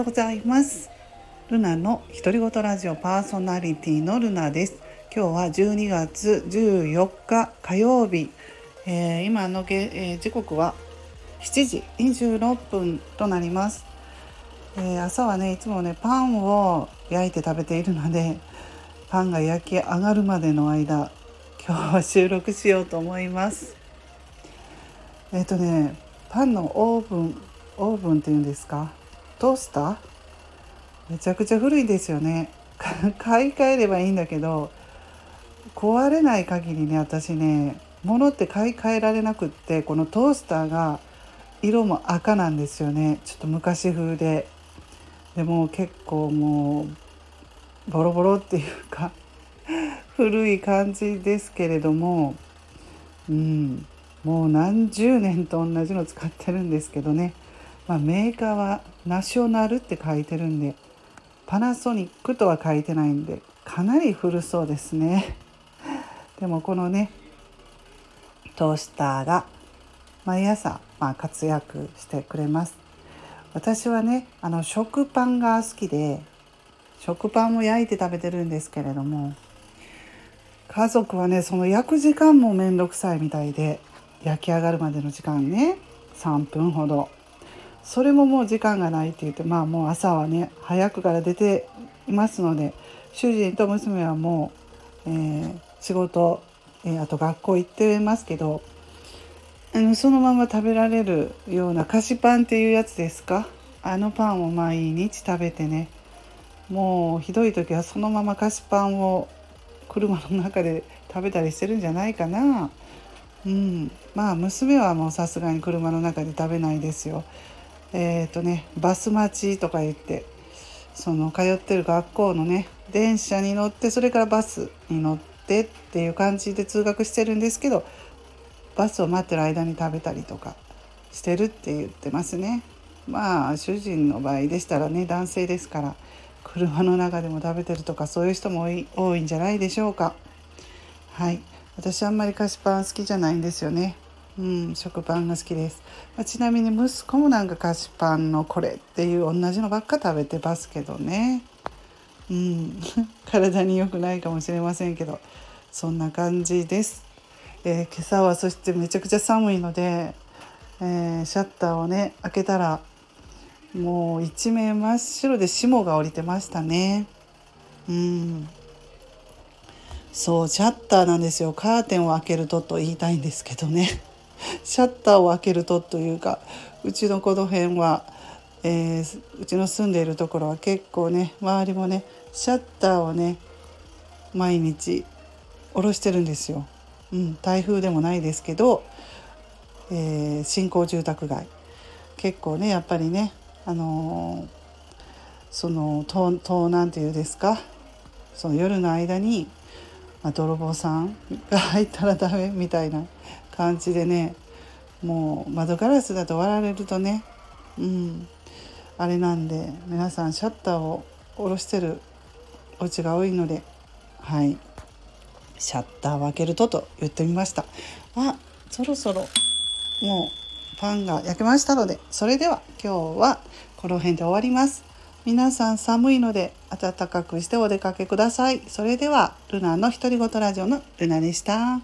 ようございます。ルナの独り言ラジオパーソナリティのルナです。今日は12月14日火曜日、えー、今のげ、えー、時刻は7時26分となります、えー、朝はねいつもねパンを焼いて食べているのでパンが焼き上がるまでの間今日は収録しようと思います。えっ、とねパンのオーブンオーブンっていうんですか？トースター？めちゃくちゃ古いですよね。買い替えればいいんだけど壊れない限りね私ね物って買い替えられなくってこのトースターが色も赤なんですよね。ちょっと昔風で。でも結構もうボロボロっていうか 古い感じですけれどもうん。もう何十年と同じの使ってるんですけどね。まあ、メーカーはナショナルって書いてるんでパナソニックとは書いてないんでかなり古そうですね。でもこのねトースターが毎朝、まあ、活躍してくれます。私はねあの食パンが好きで食パンも焼いて食べてるんですけれども家族はねその焼く時間も面倒くさいみたいで焼き上がるまでの時間ね3分ほど。それももう時間がないって言ってまあもう朝はね早くから出ていますので主人と娘はもう、えー、仕事、えー、あと学校行ってますけどあのそのまま食べられるような菓子パンっていうやつですか？あのパンを毎日食べてねもうひどい時はそのまま菓子パンを車の中で食べたりしてるんじゃないかな。うん、まあ娘はもうさすがに車の中で食べないですよ。えっ、ー、とねバス待ちとか言ってその通ってる学校のね電車に乗ってそれからバスに乗ってっていう感じで通学してるんですけどバスを待ってる間に食べたりとかしてるって言ってますね。まあ主人の場合でしたらね男性ですから車の中でも食べてるとかそういう人も多いんじゃないでしょうか。はい私あんまり菓子パン好きじゃないんですよね。うん、食パンが好きです、まあ、ちなみに息子もなんか菓子パンのこれっていう同じのばっか食べてますけどね。うん。体に良くないかもしれませんけどそんな感じです、えー、今朝はそしてめちゃくちゃ寒いので、えー、シャッターをね開けたらもう一面真っ白で霜が降りてましたね。うん。そうシャッターなんですよ。カーテンを開けるとと言いたいんですけどね。シャッターを開けるとというかうちのこの辺は、えー、うちの住んでいるところは結構ね周りもねシャッターをね毎日下ろしてるんですよ。うん、台風でもないですけど、えー、新興住宅街結構ねやっぱりねあのー、その盗難っていうですかその夜の間に、まあ、泥棒さんが入ったらダメみたいな感じでねもう窓ガラスだと割られるとねうんあれなんで皆さんシャッターを下ろしてるお家が多いのではいシャッターを開けるとと言ってみました。あそろそろもうパンが焼けましたのでそれでは今日はこの辺で終わります。皆さん寒いので暖かくしてお出かけください。それではルナの独り言ラジオのルナでした。